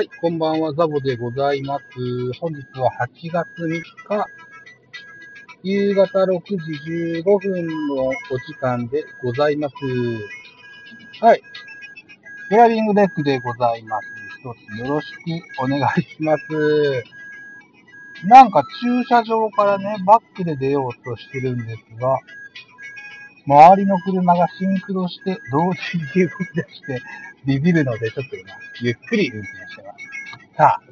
はい、こんばんは、ザボでございます。本日は8月3日、夕方6時15分のお時間でございます。はい。ドライビングデックでございます。一つよろしくお願いします。なんか駐車場からね、バックで出ようとしてるんですが、周りの車がシンクロして、同時に動き出して、ビビるので、ちょっと今、ゆっくり運転してます。さあ、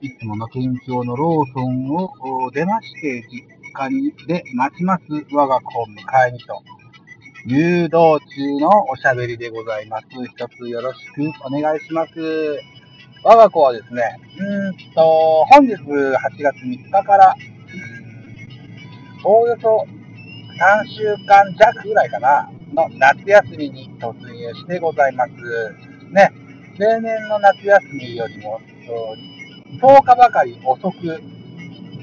いつもの県境のローソンを出まして、実家にで待ちます我が子を迎えにと、誘導中のおしゃべりでございます。一つよろしくお願いします。我が子はですね、うーんと、本日8月3日から、おおよそ3週間弱ぐらいかな、の夏休みに突入してございます。ね、例年の夏休みよりも10日ばかり遅く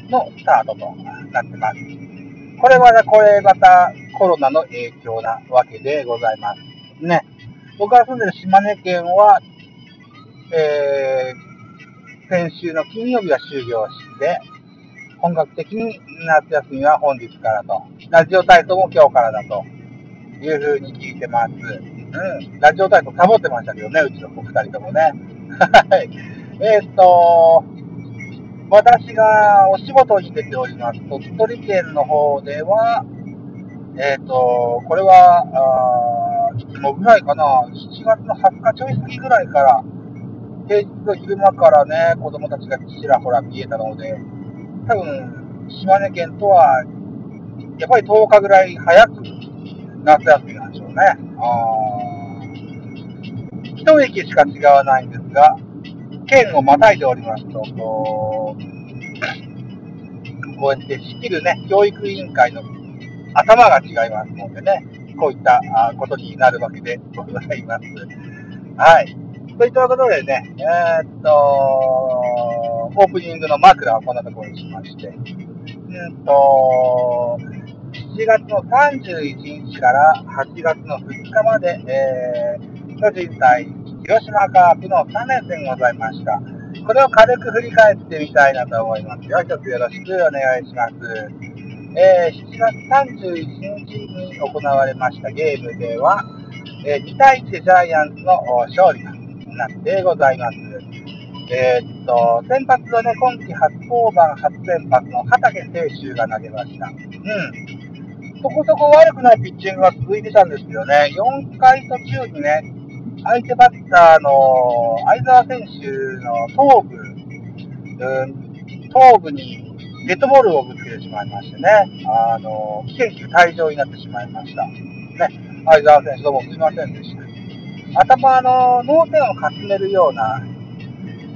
のスタートとなってます。これはね、これまたコロナの影響なわけでございます。ね、僕が住んでる島根県は、えー、先週の金曜日は終業して、本格的に夏休みは本日からと、ラジオ体操も今日からだというふうに聞いてます。うん、ラジオ体操サボってましたけどね、うちの子二人ともね。はい。えーっと、私がお仕事に出ております、鳥取県の方では、えーっと、これは、あいつもぐらいかな、7月の20日ちょい過ぎぐらいから、平日の昼間からね、子供たちがちらほら見えたので、多分、島根県とは、やっぱり10日ぐらい早く夏休みなんでしょうね。一駅しか違わないんですが、県をまたいでおりますと、こう、やって仕切るね、教育委員会の頭が違いますのでね、こういったことになるわけでございます。はい。といったことでね、えーっと、オープニングの枕はこんなところにしまして、うんと、7月の31日から8月の2日まで、えー、巨人対広島カープの3連戦ございました。これを軽く振り返ってみたいなと思いますよ。一つよろしくお願いします。えー、7月31日に行われましたゲームでは、えー2対1でジャイアンツの勝利となってございます。えーっと、先発はね、今季初登板、初先発の畠清修が投げました。うん。そこそこ悪くないピッチングが続いてたんですけどね、4回途中にね、相手バッターの相澤選手の頭部、うん、頭部にデッドボールをぶつけてしまいましてね、あの、危険球退場になってしまいました。ね、相澤選手どうもすいませんでした。頭の脳天をかすめるような、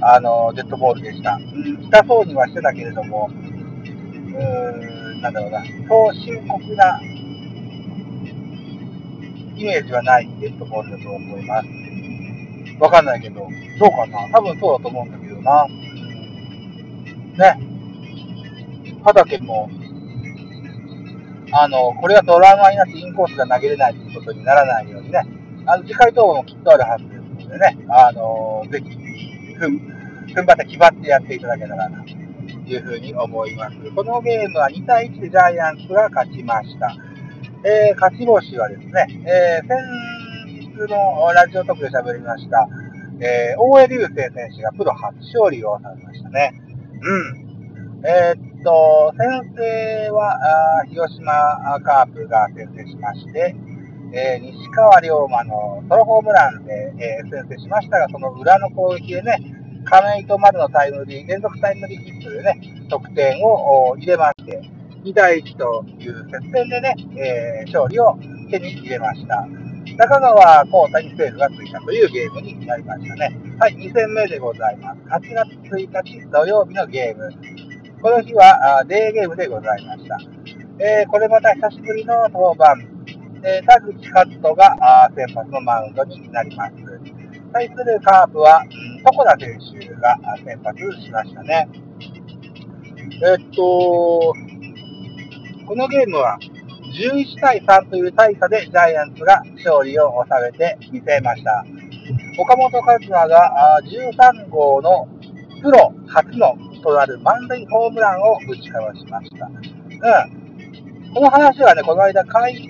あの、デッドボールでした。うん、痛そうにはしてたけれども、うん、なんだろうな、そう深刻なイメージはないデッドボールだと思います。わかんないけど、どうかな多分そうだと思うんだけどな。ね。畑も、あの、これがトラマになってインコースが投げれないということにならないようにね、あの、次回登板もきっとあるはずですのでね、あの、ぜひ、ふん、踏ん張って気張ってやっていただけたらな、いうふうに思います。このゲームは2対1でジャイアンツが勝ちました。えー、勝ち星はですね、えー、先日のラジオトークで喋りました、えー、大江流星選手がプロ初勝利をされましたね。うん。えーっと、先制は、あ広島カープが先制しまして、えー西川龍馬のソロホームランで、えー先制しましたが、その裏の攻撃でね、亀井と丸のタイムリー、連続タイムリーヒットでね、得点を入れまして、2対1という接戦でね、えー勝利を手に入れました。中川幸太にセールがついたというゲームになりましたね。はい、2戦目でございます。8月1日土曜日のゲーム。この日はデーゲームでございました。えーこれまた久しぶりの登板。えー田口カットが先発のマウンドになります。対するカープは、うん床田選手が先発しましたね。えっと、このゲームは11対3という大差でジャイアンツが勝利を収めてみせました。岡本和真が13号のプロ初のとなる満塁ホームランを打ちかわしました。うん。この話はね、この間買い、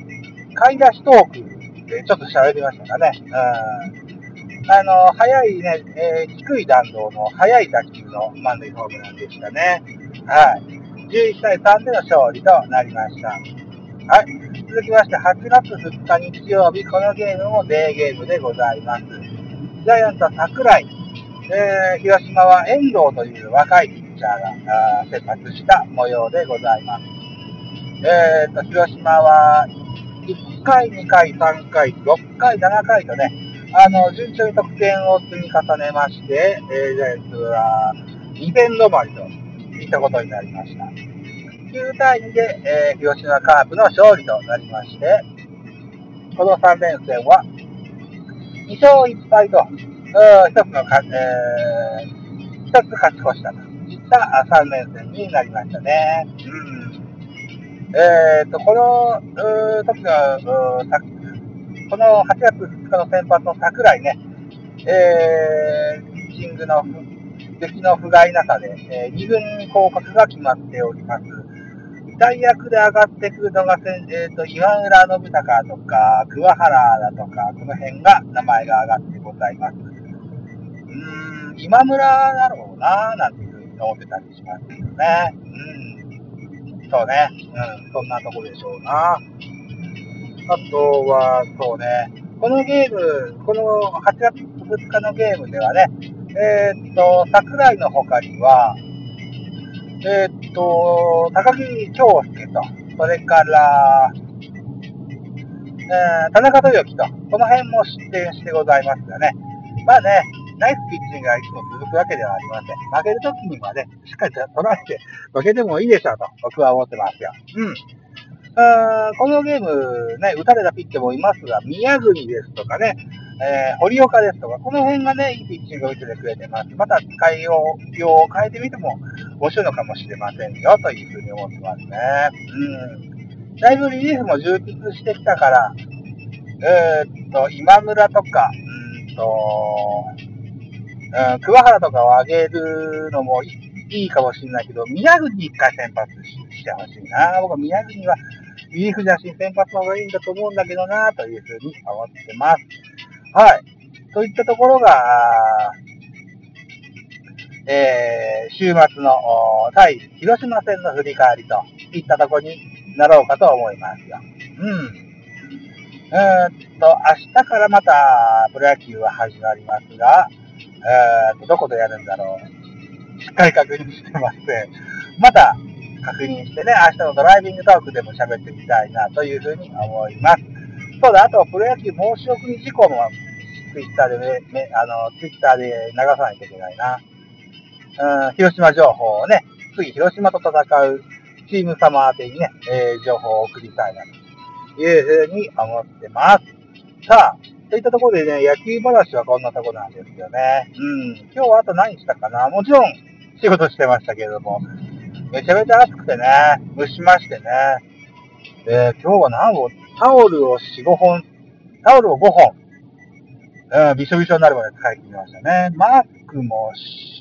買い出しトークでちょっと喋りましたかね。うん。あの、速いね、えー、低い弾道の速い打球の満塁ホームランでしたね。はい。11対3での勝利となりました。はい。続きまして、8月2日日曜日、このゲームもデーゲームでございます。ジャイアンツは桜井、えー、広島は遠藤という若いピッチャーが先発した模様でございます。えーと、広島は1回、2回、3回、6回、7回とね、あの、順調に得点を積み重ねまして、えー、ジャイアンツは2点止まりといったことになりました。9対2で、えー、広島カープの勝利となりまして、この3連戦は2勝1敗と、一つのか、えー、一つ勝ち越したといった3連戦になりましたね。うん。えっ、と、この、時の、この8月2日の先発の桜井ね、えー、ピッチングの出来の不甲斐なさで、えー、2軍降格が決まっております。大役で上がってくるのが、えーと、岩村信孝とか、桑原だとか、この辺が名前が上がってございます。うーん、今村だろうななんていうふうに思ってたりしますけどね。うん。そうね。うん、そんなとこでしょうな。あとは、そうね。このゲーム、この8月2日のゲームではね、えー、っと、桜井の他には、えー、っと、高木京介と、それから、えー、田中豊樹と、この辺も失点してございますがね。まあね、ナイスピッチングがいつも続くわけではありません。負けるときにはね、しっかりと取られて、負けてもいいでしょうと、僕は思ってますよ。うん。あこのゲーム、ね、打たれたピッチャーもいますが、宮国ですとかね、えー、堀岡ですとか、この辺がね、いいピッチングを打ててくれてます。また使いようを変えてみても面白いのかもしれませんよ、というふうに思ってますね。うん。だいぶリリーフも充実してきたから、えー、っと、今村とか、うんと、うん、桑原とかを上げるのもいいかもしれないけど、宮国一回先発してほしいな。僕は宮国はリリーフ写真先発の方がいいんだと思うんだけどな、というふうに思ってます。はい。といったところが、えー、週末の対広島戦の振り返りといったところになろうかと思いますよ。うん。えー、っと、明日からまたプロ野球は始まりますが、えー、と、どこでやるんだろう。しっかり確認してまして、また確認してね、明日のドライビングトークでも喋ってみたいなというふうに思います。そうだ、あとプロ野球申し送り事項もツイッターでめ、あの、ツイッターで流さないといけないな。うん、広島情報をね、次広島と戦うチーム様宛てにね、えー、情報を送りたいなというふうに思ってます。さあ、といったところでね、野球話はこんなとこなんですよね。うん、今日はあと何したかなもちろん仕事してましたけれども、めちゃめちゃ暑くてね、蒸しましてね。で、今日は何本、タオルを4、5本、タオルを5本、うん、びしょびしょになるまで使い切りましたね。マスクも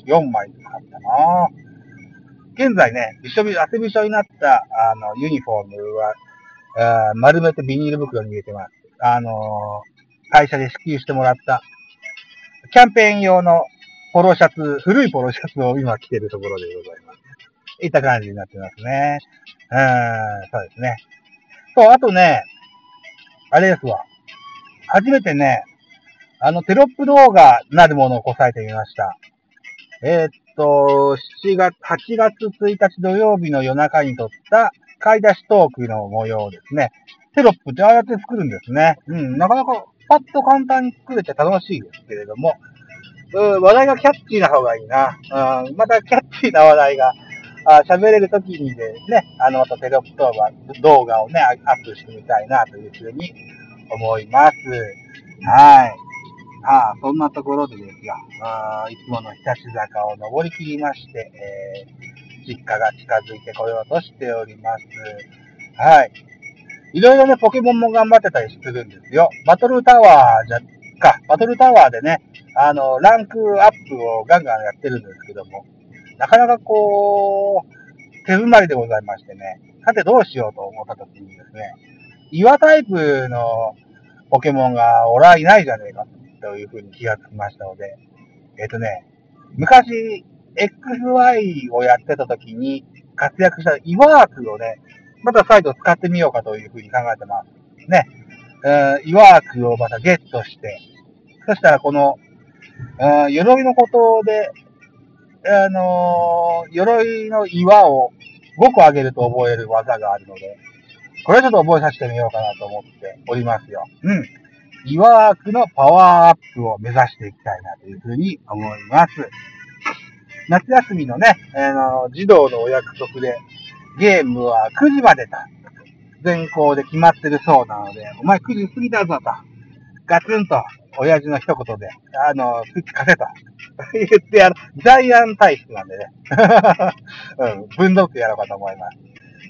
4枚買ったな現在ね、びしょびしょ、汗びしょになった、あの、ユニフォームはえ、丸めてビニール袋に入れてます。あのー、会社で支給してもらった、キャンペーン用のポロシャツ、古いポロシャツを今着てるところでございます。いった感じになってますね。うん、そうですね。そう、あとね、あれですわ。初めてね、あの、テロップ動画なるものをこさえてみました。えー、っと、7月、8月1日土曜日の夜中に撮った買い出しトークの模様ですね。テロップってああやって作るんですね。うん、なかなかパッと簡単に作れて楽しいですけれども、うん、話題がキャッチーな方がいいな。うん、またキャッチーな話題があ喋れるときにですね、あの、またテロップ動画をね、アップしてみたいなというふうに思います。はい。ああ、そんなところでですよ、あいつもの日立坂を登り切りまして、えー、実家が近づいてこようとしております。はい。いろいろね、ポケモンも頑張ってたりするんですよ。バトルタワーじゃ、か、バトルタワーでね、あの、ランクアップをガンガンやってるんですけども、なかなかこう、手詰まりでございましてね、さてどうしようと思った時にですね、岩タイプのポケモンが俺はいないじゃねえかというふうに気がつきましたので、えっ、とね、昔、XY をやってた時に活躍したイワークをね、また再度使ってみようかというふうに考えてます。ね。えー、イワークをまたゲットして、そしたらこの、鎧のことで、あのー、鎧の岩を5個上げると覚える技があるので、これちょっと覚えさせてみようかなと思っておりますよ。うん。イワークのパワーアップを目指していきたいなというふうに思います。夏休みのね、あの、児童のお約束で、ゲームは9時までと、全校で決まってるそうなので、お前9時過ぎたぞと、ガツンと、親父の一言で、あの、スイッチ貸せと、言ってやる、ジャイアン体質なんでね、うん、分度ってやろうかと思います。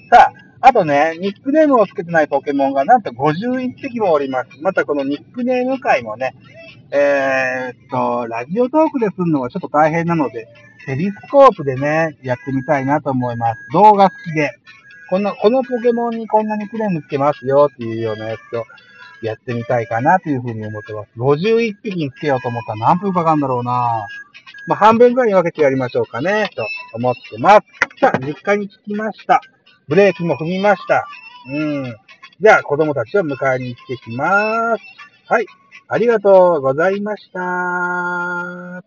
さあ、あとね、ニックネームをつけてないポケモンがなんと51匹もおります。またこのニックネーム会もね、えー、っと、ラジオトークでするのはちょっと大変なので、ペリスコープでね、やってみたいなと思います。動画付きで。この、このポケモンにこんなにクレームつけますよっていうようなやつをやってみたいかなというふうに思ってます。51匹につけようと思ったら何分かかるんだろうなまあ、半分ぐらいに分けてやりましょうかね、と思ってます。さあ、実家に着きました。ブレーキも踏みました。うん。じゃあ、子供たちを迎えに行ってきます。はい。ありがとうございました。